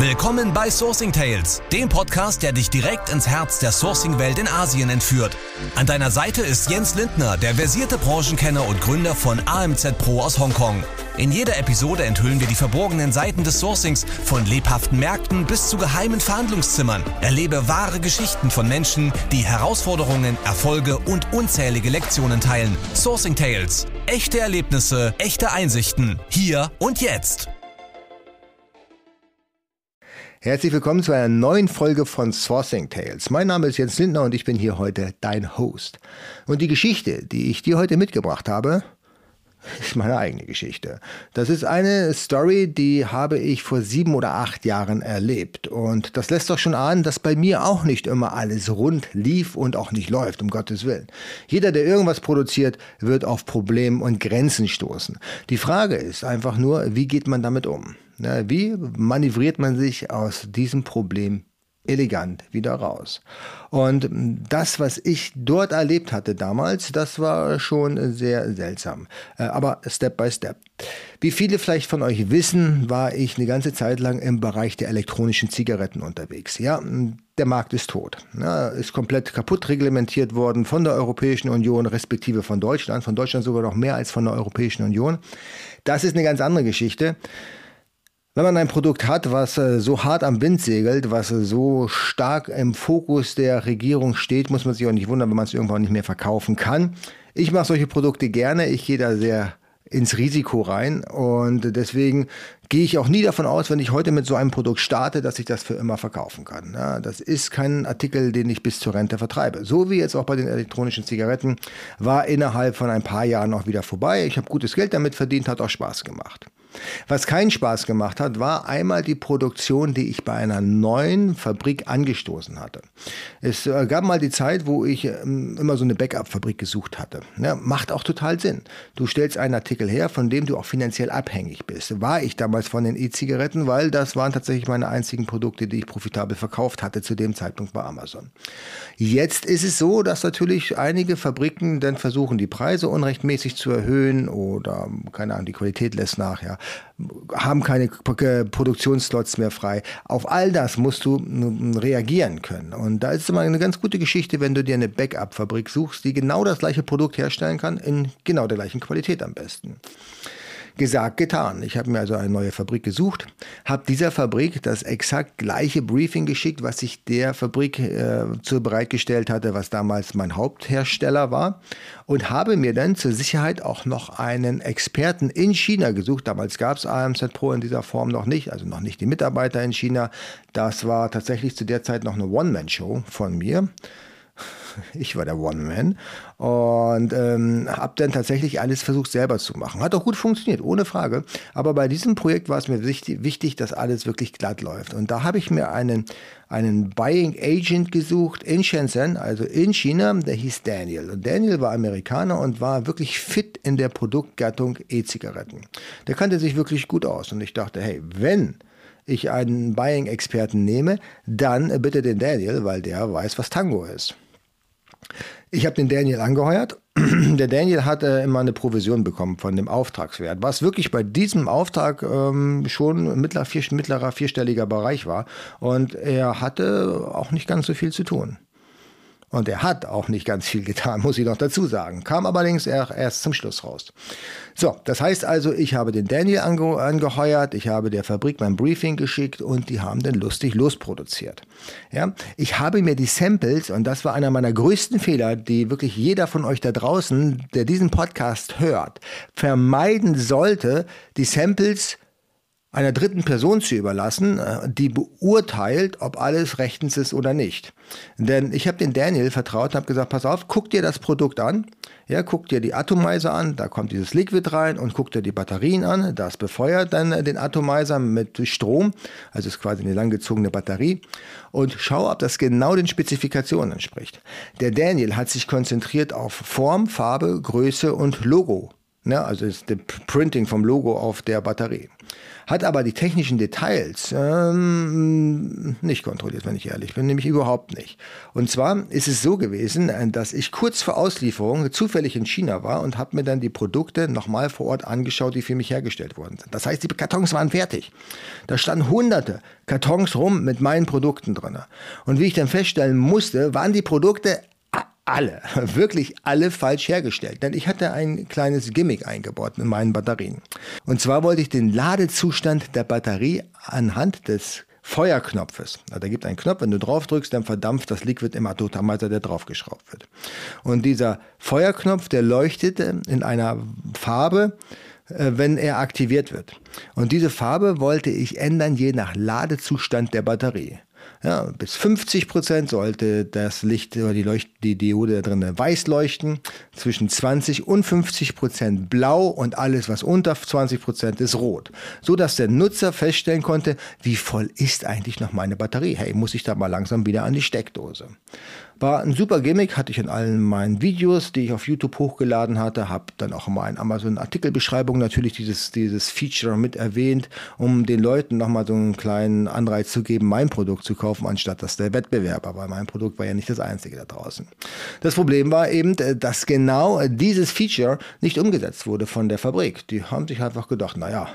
Willkommen bei Sourcing Tales, dem Podcast, der dich direkt ins Herz der Sourcing-Welt in Asien entführt. An deiner Seite ist Jens Lindner, der versierte Branchenkenner und Gründer von AMZ Pro aus Hongkong. In jeder Episode enthüllen wir die verborgenen Seiten des Sourcings, von lebhaften Märkten bis zu geheimen Verhandlungszimmern. Erlebe wahre Geschichten von Menschen, die Herausforderungen, Erfolge und unzählige Lektionen teilen. Sourcing Tales. Echte Erlebnisse, echte Einsichten. Hier und jetzt. Herzlich willkommen zu einer neuen Folge von Sourcing Tales. Mein Name ist Jens Lindner und ich bin hier heute dein Host. Und die Geschichte, die ich dir heute mitgebracht habe, ist meine eigene Geschichte. Das ist eine Story, die habe ich vor sieben oder acht Jahren erlebt. Und das lässt doch schon ahnen, dass bei mir auch nicht immer alles rund lief und auch nicht läuft, um Gottes Willen. Jeder, der irgendwas produziert, wird auf Probleme und Grenzen stoßen. Die Frage ist einfach nur, wie geht man damit um? Wie manövriert man sich aus diesem Problem elegant wieder raus. Und das, was ich dort erlebt hatte damals, das war schon sehr seltsam. Äh, aber Step by Step. Wie viele vielleicht von euch wissen, war ich eine ganze Zeit lang im Bereich der elektronischen Zigaretten unterwegs. Ja, der Markt ist tot. Ja, ist komplett kaputt reglementiert worden von der Europäischen Union, respektive von Deutschland. Von Deutschland sogar noch mehr als von der Europäischen Union. Das ist eine ganz andere Geschichte. Wenn man ein Produkt hat, was äh, so hart am Wind segelt, was äh, so stark im Fokus der Regierung steht, muss man sich auch nicht wundern, wenn man es irgendwann nicht mehr verkaufen kann. Ich mache solche Produkte gerne. Ich gehe da sehr ins Risiko rein und deswegen gehe ich auch nie davon aus, wenn ich heute mit so einem Produkt starte, dass ich das für immer verkaufen kann. Ja, das ist kein Artikel, den ich bis zur Rente vertreibe. So wie jetzt auch bei den elektronischen Zigaretten war innerhalb von ein paar Jahren auch wieder vorbei. Ich habe gutes Geld damit verdient, hat auch Spaß gemacht. Was keinen Spaß gemacht hat, war einmal die Produktion, die ich bei einer neuen Fabrik angestoßen hatte. Es äh, gab mal die Zeit, wo ich ähm, immer so eine Backup-Fabrik gesucht hatte. Ja, macht auch total Sinn. Du stellst einen Artikel her, von dem du auch finanziell abhängig bist. War ich damals von den E-Zigaretten, weil das waren tatsächlich meine einzigen Produkte, die ich profitabel verkauft hatte zu dem Zeitpunkt bei Amazon. Jetzt ist es so, dass natürlich einige Fabriken dann versuchen, die Preise unrechtmäßig zu erhöhen oder, keine Ahnung, die Qualität lässt nach, ja haben keine Produktionsslots mehr frei. Auf all das musst du reagieren können. Und da ist es immer eine ganz gute Geschichte, wenn du dir eine Backup-Fabrik suchst, die genau das gleiche Produkt herstellen kann, in genau der gleichen Qualität am besten. Gesagt, getan. Ich habe mir also eine neue Fabrik gesucht, habe dieser Fabrik das exakt gleiche Briefing geschickt, was ich der Fabrik äh, bereitgestellt hatte, was damals mein Haupthersteller war und habe mir dann zur Sicherheit auch noch einen Experten in China gesucht. Damals gab es AMZ Pro in dieser Form noch nicht, also noch nicht die Mitarbeiter in China. Das war tatsächlich zu der Zeit noch eine One-Man-Show von mir. Ich war der One-Man und ähm, habe dann tatsächlich alles versucht selber zu machen. Hat auch gut funktioniert, ohne Frage. Aber bei diesem Projekt war es mir wichtig, wichtig dass alles wirklich glatt läuft. Und da habe ich mir einen, einen Buying Agent gesucht in Shenzhen, also in China, der hieß Daniel. Und Daniel war Amerikaner und war wirklich fit in der Produktgattung E-Zigaretten. Der kannte sich wirklich gut aus. Und ich dachte, hey, wenn ich einen Buying-Experten nehme, dann bitte den Daniel, weil der weiß, was Tango ist. Ich habe den Daniel angeheuert. Der Daniel hat äh, immer eine Provision bekommen von dem Auftragswert, was wirklich bei diesem Auftrag ähm, schon mittler, vier, mittlerer vierstelliger Bereich war. Und er hatte auch nicht ganz so viel zu tun. Und er hat auch nicht ganz viel getan, muss ich noch dazu sagen. Kam allerdings erst zum Schluss raus. So, das heißt also, ich habe den Daniel ange angeheuert, ich habe der Fabrik mein Briefing geschickt und die haben dann lustig losproduziert. Ja, ich habe mir die Samples, und das war einer meiner größten Fehler, die wirklich jeder von euch da draußen, der diesen Podcast hört, vermeiden sollte, die Samples einer dritten Person zu überlassen, äh, die beurteilt, ob alles rechtens ist oder nicht. Denn ich habe den Daniel vertraut und habe gesagt, pass auf, guck dir das Produkt an, ja, guck dir die Atomizer an, da kommt dieses Liquid rein und guck dir die Batterien an, das befeuert dann den Atomizer mit Strom, also ist quasi eine langgezogene Batterie. Und schau, ob das genau den Spezifikationen entspricht. Der Daniel hat sich konzentriert auf Form, Farbe, Größe und Logo Ja, also das Printing vom Logo auf der Batterie. Hat aber die technischen Details ähm, nicht kontrolliert, wenn ich ehrlich bin, nämlich überhaupt nicht. Und zwar ist es so gewesen, dass ich kurz vor Auslieferung zufällig in China war und habe mir dann die Produkte nochmal vor Ort angeschaut, die für mich hergestellt worden sind. Das heißt, die Kartons waren fertig. Da standen hunderte Kartons rum mit meinen Produkten drin. Und wie ich dann feststellen musste, waren die Produkte alle, wirklich alle falsch hergestellt. Denn ich hatte ein kleines Gimmick eingebaut in meinen Batterien. Und zwar wollte ich den Ladezustand der Batterie anhand des Feuerknopfes. Da gibt einen Knopf, wenn du drauf drückst, dann verdampft das Liquid im Atomater, der draufgeschraubt wird. Und dieser Feuerknopf, der leuchtet in einer Farbe, äh, wenn er aktiviert wird. Und diese Farbe wollte ich ändern je nach Ladezustand der Batterie. Ja, bis 50 Prozent sollte das Licht oder die, Leucht die Diode da drin weiß leuchten. Zwischen 20 und 50 Prozent blau und alles, was unter 20 Prozent ist rot. So dass der Nutzer feststellen konnte, wie voll ist eigentlich noch meine Batterie. Hey, muss ich da mal langsam wieder an die Steckdose. War ein super Gimmick, hatte ich in allen meinen Videos, die ich auf YouTube hochgeladen hatte, habe dann auch in Amazon Artikelbeschreibung natürlich dieses, dieses Feature mit erwähnt, um den Leuten nochmal so einen kleinen Anreiz zu geben, mein Produkt zu kaufen, anstatt dass der Wettbewerber, weil mein Produkt war ja nicht das einzige da draußen. Das Problem war eben, dass genau dieses Feature nicht umgesetzt wurde von der Fabrik. Die haben sich einfach gedacht, naja,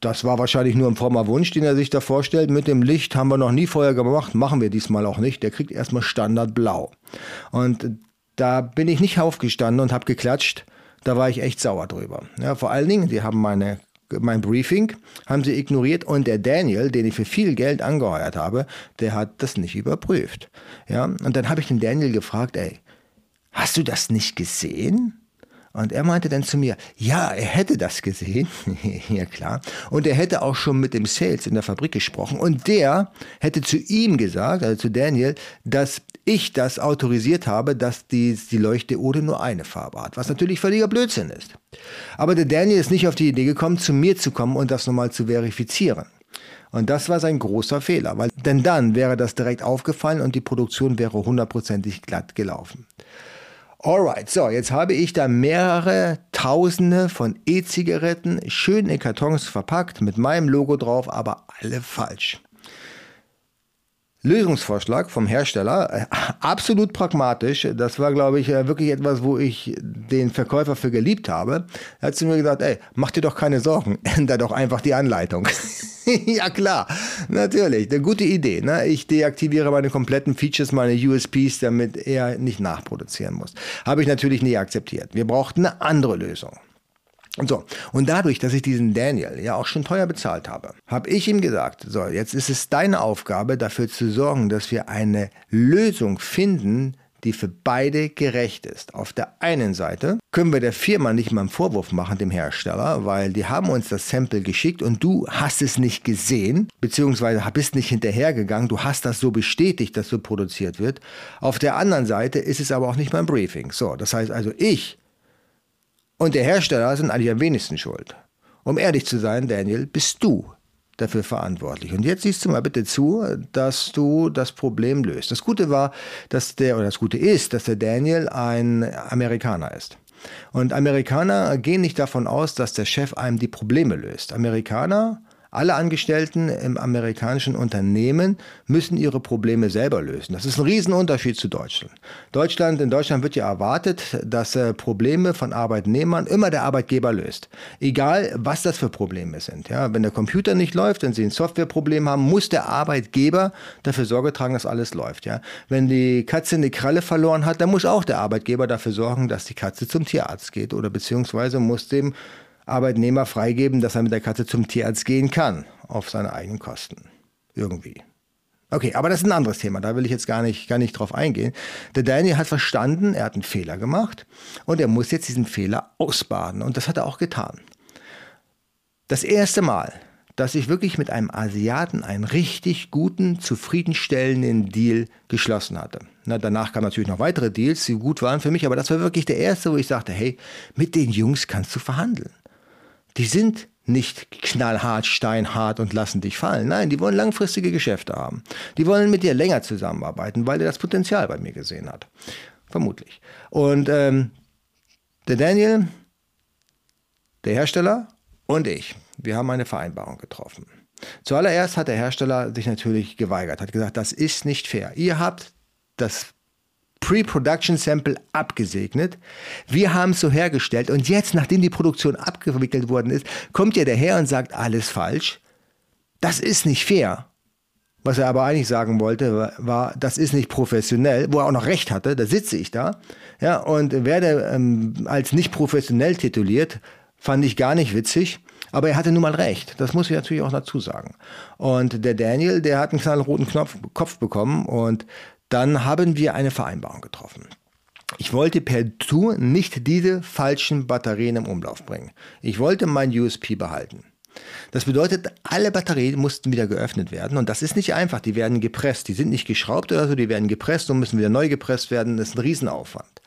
das war wahrscheinlich nur ein frommer Wunsch, den er sich da vorstellt. Mit dem Licht haben wir noch nie vorher gemacht, machen wir diesmal auch nicht. Der kriegt erstmal Standard blau. Und da bin ich nicht aufgestanden und habe geklatscht. Da war ich echt sauer drüber. Ja, vor allen Dingen, die haben meine mein Briefing haben sie ignoriert und der Daniel, den ich für viel Geld angeheuert habe, der hat das nicht überprüft. Ja, und dann habe ich den Daniel gefragt, ey, hast du das nicht gesehen? Und er meinte dann zu mir, ja, er hätte das gesehen. ja, klar. Und er hätte auch schon mit dem Sales in der Fabrik gesprochen. Und der hätte zu ihm gesagt, also zu Daniel, dass ich das autorisiert habe, dass die, die Leuchtdiode nur eine Farbe hat. Was natürlich völliger Blödsinn ist. Aber der Daniel ist nicht auf die Idee gekommen, zu mir zu kommen und das nochmal zu verifizieren. Und das war sein großer Fehler, weil denn dann wäre das direkt aufgefallen und die Produktion wäre hundertprozentig glatt gelaufen. Alright, so, jetzt habe ich da mehrere Tausende von E-Zigaretten schön in Kartons verpackt mit meinem Logo drauf, aber alle falsch. Lösungsvorschlag vom Hersteller, äh, absolut pragmatisch. Das war, glaube ich, äh, wirklich etwas, wo ich den Verkäufer für geliebt habe. Er hat zu mir gesagt, ey, mach dir doch keine Sorgen, änder doch einfach die Anleitung. ja klar, natürlich, eine gute Idee. Ne? Ich deaktiviere meine kompletten Features, meine USPs, damit er nicht nachproduzieren muss. Habe ich natürlich nie akzeptiert. Wir brauchten eine andere Lösung. So. Und dadurch, dass ich diesen Daniel ja auch schon teuer bezahlt habe, habe ich ihm gesagt, so, jetzt ist es deine Aufgabe, dafür zu sorgen, dass wir eine Lösung finden, die für beide gerecht ist. Auf der einen Seite können wir der Firma nicht mal einen Vorwurf machen, dem Hersteller, weil die haben uns das Sample geschickt und du hast es nicht gesehen, beziehungsweise bist nicht hinterhergegangen, du hast das so bestätigt, dass so produziert wird. Auf der anderen Seite ist es aber auch nicht mein Briefing. So, das heißt also, ich und der Hersteller sind eigentlich am wenigsten schuld. Um ehrlich zu sein, Daniel, bist du dafür verantwortlich. Und jetzt siehst du mal bitte zu, dass du das Problem löst. Das Gute war, dass der, oder das Gute ist, dass der Daniel ein Amerikaner ist. Und Amerikaner gehen nicht davon aus, dass der Chef einem die Probleme löst. Amerikaner alle Angestellten im amerikanischen Unternehmen müssen ihre Probleme selber lösen. Das ist ein Riesenunterschied zu Deutschland. Deutschland, in Deutschland wird ja erwartet, dass äh, Probleme von Arbeitnehmern immer der Arbeitgeber löst. Egal, was das für Probleme sind. Ja, wenn der Computer nicht läuft, wenn Sie ein Softwareproblem haben, muss der Arbeitgeber dafür Sorge tragen, dass alles läuft. Ja, wenn die Katze eine Kralle verloren hat, dann muss auch der Arbeitgeber dafür sorgen, dass die Katze zum Tierarzt geht oder beziehungsweise muss dem Arbeitnehmer freigeben, dass er mit der Katze zum Tierarzt gehen kann, auf seine eigenen Kosten. Irgendwie. Okay, aber das ist ein anderes Thema, da will ich jetzt gar nicht, gar nicht drauf eingehen. Der Daniel hat verstanden, er hat einen Fehler gemacht und er muss jetzt diesen Fehler ausbaden und das hat er auch getan. Das erste Mal, dass ich wirklich mit einem Asiaten einen richtig guten, zufriedenstellenden Deal geschlossen hatte. Na, danach kamen natürlich noch weitere Deals, die gut waren für mich, aber das war wirklich der erste, wo ich sagte, hey, mit den Jungs kannst du verhandeln die sind nicht knallhart, steinhart und lassen dich fallen. Nein, die wollen langfristige Geschäfte haben. Die wollen mit dir länger zusammenarbeiten, weil er das Potenzial bei mir gesehen hat. Vermutlich. Und ähm, der Daniel, der Hersteller und ich, wir haben eine Vereinbarung getroffen. Zuallererst hat der Hersteller sich natürlich geweigert, hat gesagt, das ist nicht fair. Ihr habt das Pre-Production Sample abgesegnet. Wir haben es so hergestellt und jetzt, nachdem die Produktion abgewickelt worden ist, kommt ihr daher und sagt, alles falsch. Das ist nicht fair. Was er aber eigentlich sagen wollte, war, das ist nicht professionell, wo er auch noch recht hatte, da sitze ich da, ja, und werde ähm, als nicht professionell tituliert, fand ich gar nicht witzig. Aber er hatte nun mal recht. Das muss ich natürlich auch dazu sagen. Und der Daniel, der hat einen kleinen roten Knopf, Kopf bekommen und dann haben wir eine Vereinbarung getroffen. Ich wollte per Tu nicht diese falschen Batterien im Umlauf bringen. Ich wollte mein USP behalten. Das bedeutet, alle Batterien mussten wieder geöffnet werden und das ist nicht einfach. Die werden gepresst. Die sind nicht geschraubt oder so, die werden gepresst und müssen wieder neu gepresst werden. Das ist ein Riesenaufwand.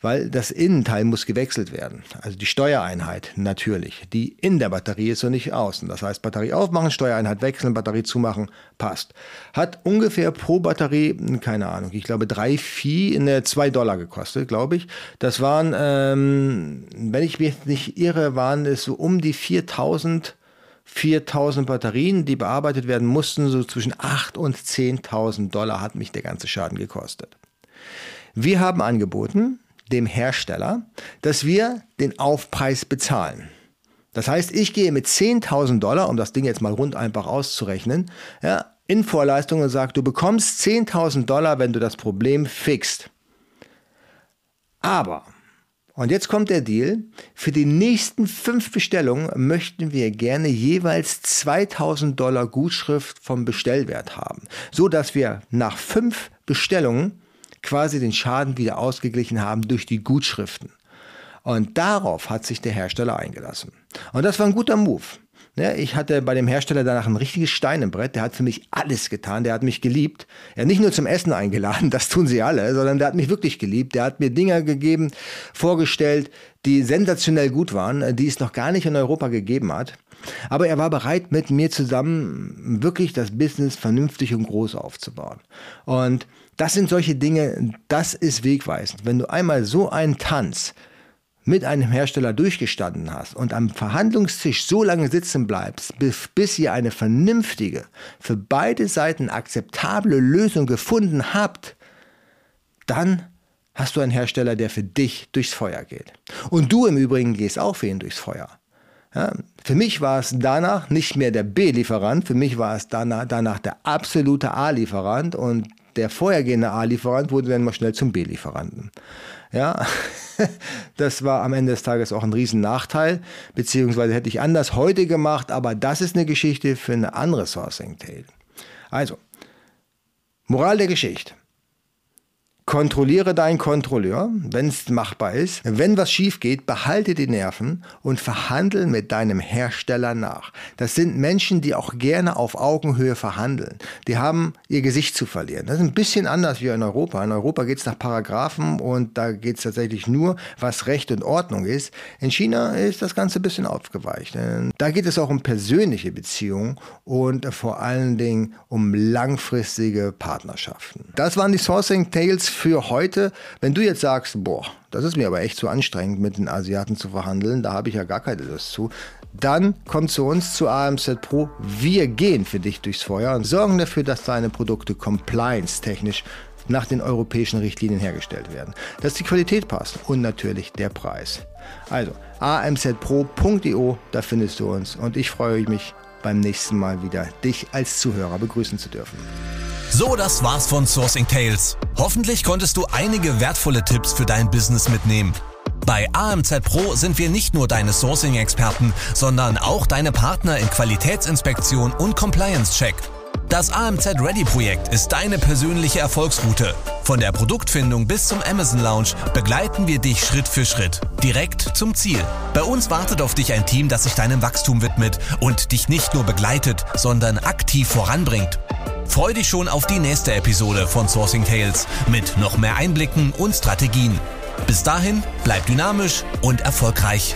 Weil das Innenteil muss gewechselt werden. Also die Steuereinheit natürlich, die in der Batterie ist und nicht außen. Das heißt, Batterie aufmachen, Steuereinheit wechseln, Batterie zumachen, passt. Hat ungefähr pro Batterie, keine Ahnung, ich glaube drei, vier, ne, zwei Dollar gekostet, glaube ich. Das waren, ähm, wenn ich mich nicht irre, waren es so um die 4000 4000 Batterien, die bearbeitet werden mussten, so zwischen 8 und 10.000 Dollar hat mich der ganze Schaden gekostet. Wir haben angeboten, dem Hersteller, dass wir den Aufpreis bezahlen. Das heißt, ich gehe mit 10.000 Dollar, um das Ding jetzt mal rund einfach auszurechnen, ja, in Vorleistung und sage, du bekommst 10.000 Dollar, wenn du das Problem fixst. Aber und jetzt kommt der Deal. Für die nächsten fünf Bestellungen möchten wir gerne jeweils 2000 Dollar Gutschrift vom Bestellwert haben, so dass wir nach fünf Bestellungen quasi den Schaden wieder ausgeglichen haben durch die Gutschriften. Und darauf hat sich der Hersteller eingelassen. Und das war ein guter Move. Ne, ich hatte bei dem Hersteller danach ein richtiges Stein im Brett. Der hat für mich alles getan. Der hat mich geliebt. Er hat nicht nur zum Essen eingeladen, das tun sie alle, sondern der hat mich wirklich geliebt. Der hat mir Dinge gegeben, vorgestellt, die sensationell gut waren, die es noch gar nicht in Europa gegeben hat. Aber er war bereit, mit mir zusammen wirklich das Business vernünftig und groß aufzubauen. Und das sind solche Bis das ist wegweisend. Wenn du einmal so einen Tanz mit einem Hersteller durchgestanden hast und am Verhandlungstisch so lange sitzen bleibst, bis, bis ihr eine vernünftige, für beide Seiten akzeptable Lösung gefunden habt, dann hast du einen Hersteller, der für dich durchs Feuer geht. Und du im Übrigen gehst auch für ihn durchs Feuer. Ja, für mich war es danach nicht mehr der B-Lieferant, für mich war es danach, danach der absolute A-Lieferant und der vorhergehende A-Lieferant wurde dann mal schnell zum B-Lieferanten. Ja, das war am Ende des Tages auch ein Riesennachteil, beziehungsweise hätte ich anders heute gemacht, aber das ist eine Geschichte für eine andere Sourcing Tale. Also, Moral der Geschichte. Kontrolliere deinen Kontrolleur, wenn es machbar ist. Wenn was schief geht, behalte die Nerven und verhandle mit deinem Hersteller nach. Das sind Menschen, die auch gerne auf Augenhöhe verhandeln. Die haben ihr Gesicht zu verlieren. Das ist ein bisschen anders wie in Europa. In Europa geht es nach Paragraphen und da geht es tatsächlich nur, was Recht und Ordnung ist. In China ist das Ganze ein bisschen aufgeweicht. Da geht es auch um persönliche Beziehungen und vor allen Dingen um langfristige Partnerschaften. Das waren die Sourcing Tales für heute, wenn du jetzt sagst, boah, das ist mir aber echt zu anstrengend, mit den Asiaten zu verhandeln, da habe ich ja gar keine Lust zu, dann komm zu uns zu AMZ Pro. Wir gehen für dich durchs Feuer und sorgen dafür, dass deine Produkte compliance-technisch nach den europäischen Richtlinien hergestellt werden. Dass die Qualität passt und natürlich der Preis. Also amzpro.io, da findest du uns und ich freue mich beim nächsten Mal wieder, dich als Zuhörer begrüßen zu dürfen. So, das war's von Sourcing Tales. Hoffentlich konntest du einige wertvolle Tipps für dein Business mitnehmen. Bei AMZ Pro sind wir nicht nur deine Sourcing-Experten, sondern auch deine Partner in Qualitätsinspektion und Compliance-Check. Das AMZ Ready Projekt ist deine persönliche Erfolgsroute. Von der Produktfindung bis zum Amazon Lounge begleiten wir dich Schritt für Schritt, direkt zum Ziel. Bei uns wartet auf dich ein Team, das sich deinem Wachstum widmet und dich nicht nur begleitet, sondern aktiv voranbringt. Freu dich schon auf die nächste Episode von Sourcing Tales mit noch mehr Einblicken und Strategien. Bis dahin, bleib dynamisch und erfolgreich.